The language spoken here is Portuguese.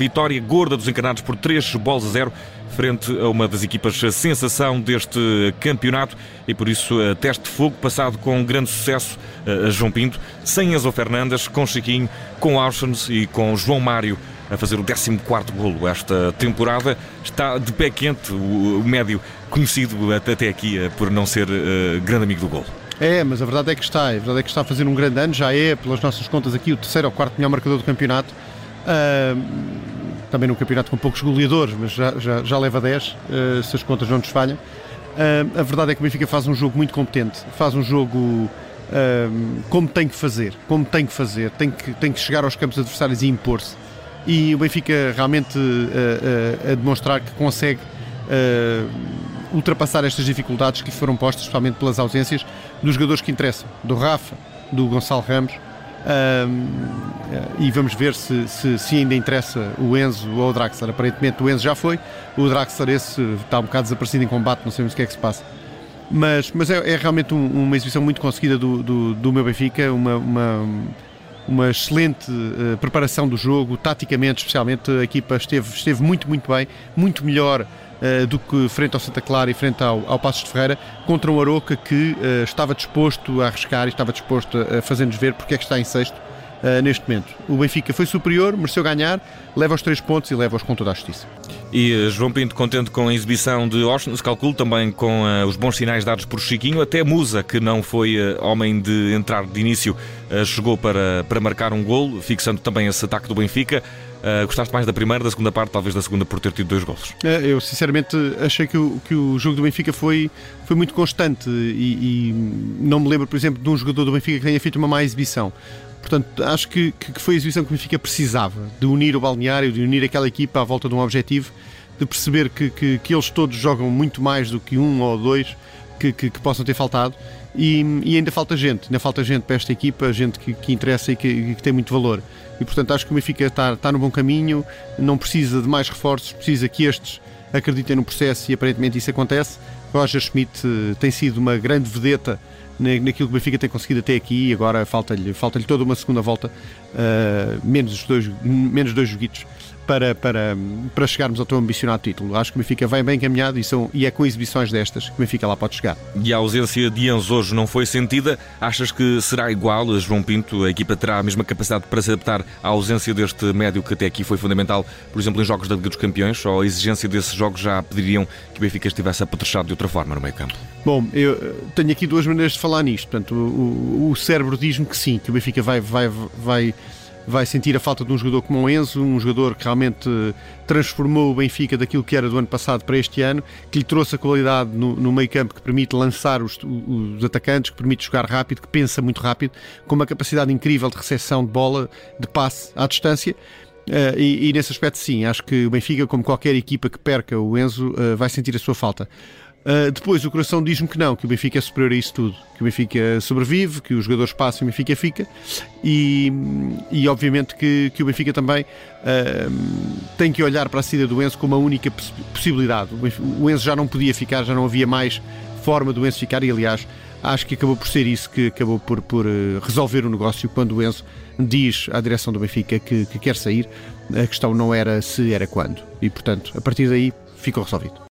Vitória gorda dos encarnados por 3 bolas a 0 frente a uma das equipas sensação deste campeonato e por isso teste de fogo passado com grande sucesso a João Pinto, sem Enzo Fernandes, com Chiquinho, com Auschens e com João Mário a fazer o 14 golo esta temporada. Está de pé quente o, médio conhecido até aqui eh, por não ser uh, grande amigo do golo. É, mas a verdade é que está. A verdade é que está a fazer um grande ano. Já é, pelas nossas contas aqui, o terceiro ou quarto melhor marcador do campeonato. Uh, também num campeonato com poucos goleadores, mas já, já, já leva 10, uh, se as contas não nos falham. Uh, a verdade é que o Benfica faz um jogo muito competente, faz um jogo como tem que fazer, como tem que fazer, tem que, tem que chegar aos campos adversários e impor-se. E o Benfica realmente a demonstrar que consegue ultrapassar estas dificuldades que foram postas, especialmente pelas ausências dos jogadores que interessam, do Rafa, do Gonçalo Ramos e vamos ver se, se, se, ainda interessa o Enzo ou o Draxler. Aparentemente o Enzo já foi, o Draxler esse está um bocado desaparecido em combate, não sabemos o que é que se passa. Mas, mas é, é realmente um, uma exibição muito conseguida do, do, do meu Benfica, uma, uma, uma excelente uh, preparação do jogo, taticamente especialmente, a equipa esteve, esteve muito, muito bem, muito melhor uh, do que frente ao Santa Clara e frente ao, ao Passos de Ferreira, contra um Aroca que uh, estava disposto a arriscar e estava disposto a, a fazer-nos ver porque é que está em sexto uh, neste momento. O Benfica foi superior, mereceu ganhar, leva os três pontos e leva-os com toda a justiça. E João Pinto contente com a exibição de Austin, se calcula também com uh, os bons sinais dados por Chiquinho, até Musa, que não foi uh, homem de entrar de início, uh, chegou para, para marcar um gol, fixando também esse ataque do Benfica. Uh, gostaste mais da primeira, da segunda parte, talvez da segunda por ter tido dois gols? Eu sinceramente achei que o, que o jogo do Benfica foi, foi muito constante e, e não me lembro, por exemplo, de um jogador do Benfica que tenha feito uma má exibição. Portanto, acho que, que foi a exibição que o Benfica precisava, de unir o balneário, de unir aquela equipa à volta de um objetivo, de perceber que, que, que eles todos jogam muito mais do que um ou dois que, que, que possam ter faltado e, e, ainda falta gente, ainda falta gente para esta equipa, gente que, que interessa e que, que, tem muito valor. E portanto acho que o Benfica está, está no bom caminho, não precisa de mais reforços, precisa que estes acreditem no processo e aparentemente isso acontece. Roger Schmidt eh, tem sido uma grande vedeta naquilo que o Benfica tem conseguido até aqui e agora falta-lhe falta toda uma segunda volta, uh, menos, dois, menos dois joguitos para, para, para chegarmos ao teu ambicionado título. Acho que o Benfica vem bem encaminhado e, são, e é com exibições destas que o Benfica lá pode chegar. E a ausência de Enzo hoje não foi sentida? Achas que será igual a João Pinto? A equipa terá a mesma capacidade para se adaptar à ausência deste médio que até aqui foi fundamental, por exemplo, em jogos da Liga dos Campeões? Ou a exigência desses jogos já pediriam que o Benfica estivesse apetrechado de outra forma no meio campo? Bom, eu eh, tenho aqui duas maneiras de falar nisto. Portanto, o, o, cérebro diz-me que sim, que o Benfica vai, vai, vai vai sentir a falta de um jogador como o Enzo, um jogador que realmente transformou o Benfica daquilo que era do ano passado para este ano, que lhe trouxe a qualidade no, no meio campo que permite lançar os, os, atacantes, que permite jogar rápido, que pensa muito rápido, com uma capacidade incrível de recepção de bola, de passe à distância. Uh, e, e, nesse aspecto, sim, acho que o Benfica, como qualquer equipa que perca o Enzo, uh, vai sentir a sua falta. Uh, depois o coração diz-me que não, que o Benfica é superior a isso tudo, que o Benfica sobrevive, que os jogadores passam e o Benfica fica, e, e obviamente que, que o Benfica também uh, tem que olhar para a saída do Enzo como a única poss possibilidade. O Enzo já não podia ficar, já não havia mais forma do Enzo ficar, e aliás, acho que acabou por ser isso que acabou por, por uh, resolver o negócio quando o Enzo diz à direção do Benfica que, que quer sair. A questão não era se, era quando, e portanto, a partir daí ficou resolvido.